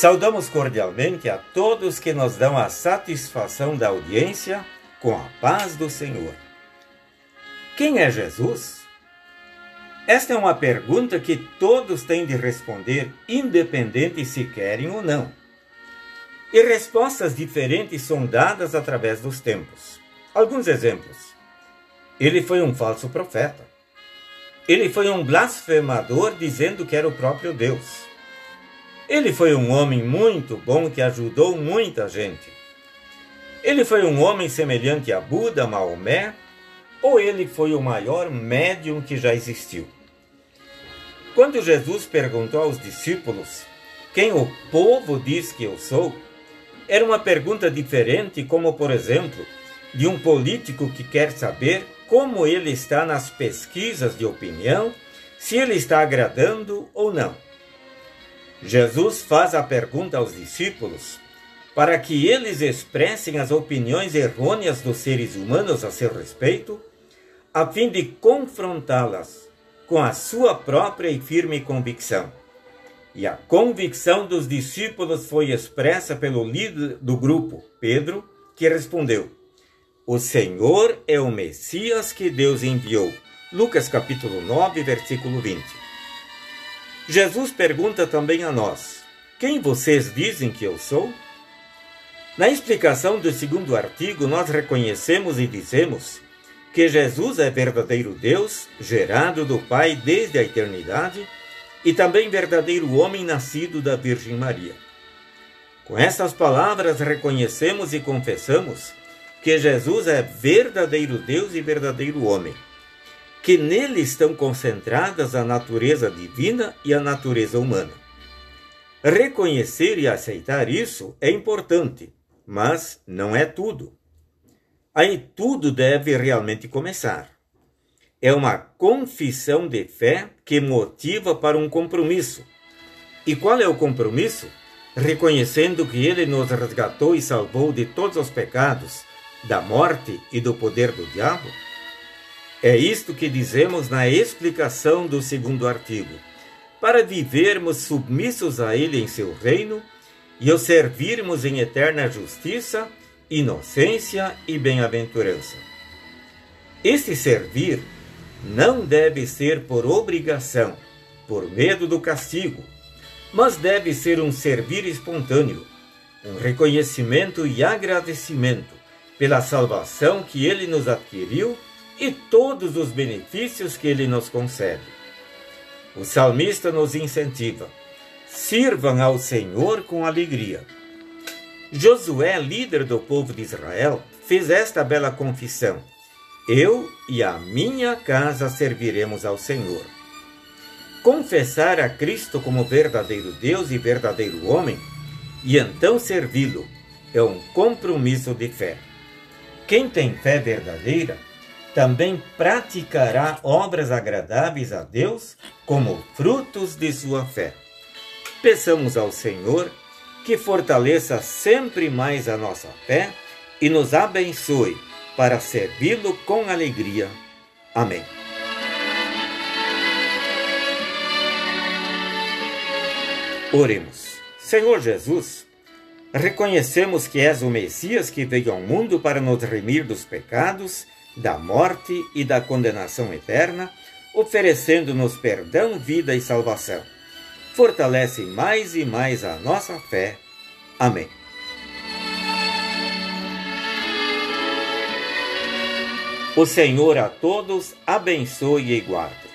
Saudamos cordialmente a todos que nos dão a satisfação da audiência com a paz do Senhor. Quem é Jesus? Esta é uma pergunta que todos têm de responder, independente se querem ou não. E respostas diferentes são dadas através dos tempos. Alguns exemplos. Ele foi um falso profeta. Ele foi um blasfemador dizendo que era o próprio Deus. Ele foi um homem muito bom que ajudou muita gente. Ele foi um homem semelhante a Buda, Maomé, ou ele foi o maior médium que já existiu? Quando Jesus perguntou aos discípulos quem o povo diz que eu sou, era uma pergunta diferente, como por exemplo, de um político que quer saber como ele está nas pesquisas de opinião, se ele está agradando ou não. Jesus faz a pergunta aos discípulos para que eles expressem as opiniões errôneas dos seres humanos a seu respeito, a fim de confrontá-las com a sua própria e firme convicção. E a convicção dos discípulos foi expressa pelo líder do grupo, Pedro, que respondeu: O Senhor é o Messias que Deus enviou. Lucas capítulo 9, versículo 20. Jesus pergunta também a nós: Quem vocês dizem que eu sou? Na explicação do segundo artigo, nós reconhecemos e dizemos que Jesus é verdadeiro Deus, gerado do Pai desde a eternidade, e também verdadeiro homem nascido da Virgem Maria. Com essas palavras, reconhecemos e confessamos que Jesus é verdadeiro Deus e verdadeiro homem que nele estão concentradas a natureza divina e a natureza humana. Reconhecer e aceitar isso é importante, mas não é tudo. Aí tudo deve realmente começar. É uma confissão de fé que motiva para um compromisso. E qual é o compromisso? Reconhecendo que ele nos resgatou e salvou de todos os pecados, da morte e do poder do diabo? É isto que dizemos na explicação do segundo artigo. Para vivermos submissos a Ele em seu reino e o servirmos em eterna justiça, inocência e bem-aventurança. Este servir não deve ser por obrigação, por medo do castigo, mas deve ser um servir espontâneo, um reconhecimento e agradecimento pela salvação que Ele nos adquiriu e todos os benefícios que ele nos concede. O salmista nos incentiva: sirvam ao Senhor com alegria. Josué, líder do povo de Israel, fez esta bela confissão: Eu e a minha casa serviremos ao Senhor. Confessar a Cristo como verdadeiro Deus e verdadeiro homem, e então servi-lo, é um compromisso de fé. Quem tem fé verdadeira também praticará obras agradáveis a Deus como frutos de sua fé. Peçamos ao Senhor que fortaleça sempre mais a nossa fé e nos abençoe para servi-lo com alegria. Amém. Oremos. Senhor Jesus, reconhecemos que és o Messias que veio ao mundo para nos remir dos pecados da morte e da condenação eterna, oferecendo-nos perdão, vida e salvação. Fortalece mais e mais a nossa fé. Amém. O Senhor a todos abençoe e guarde.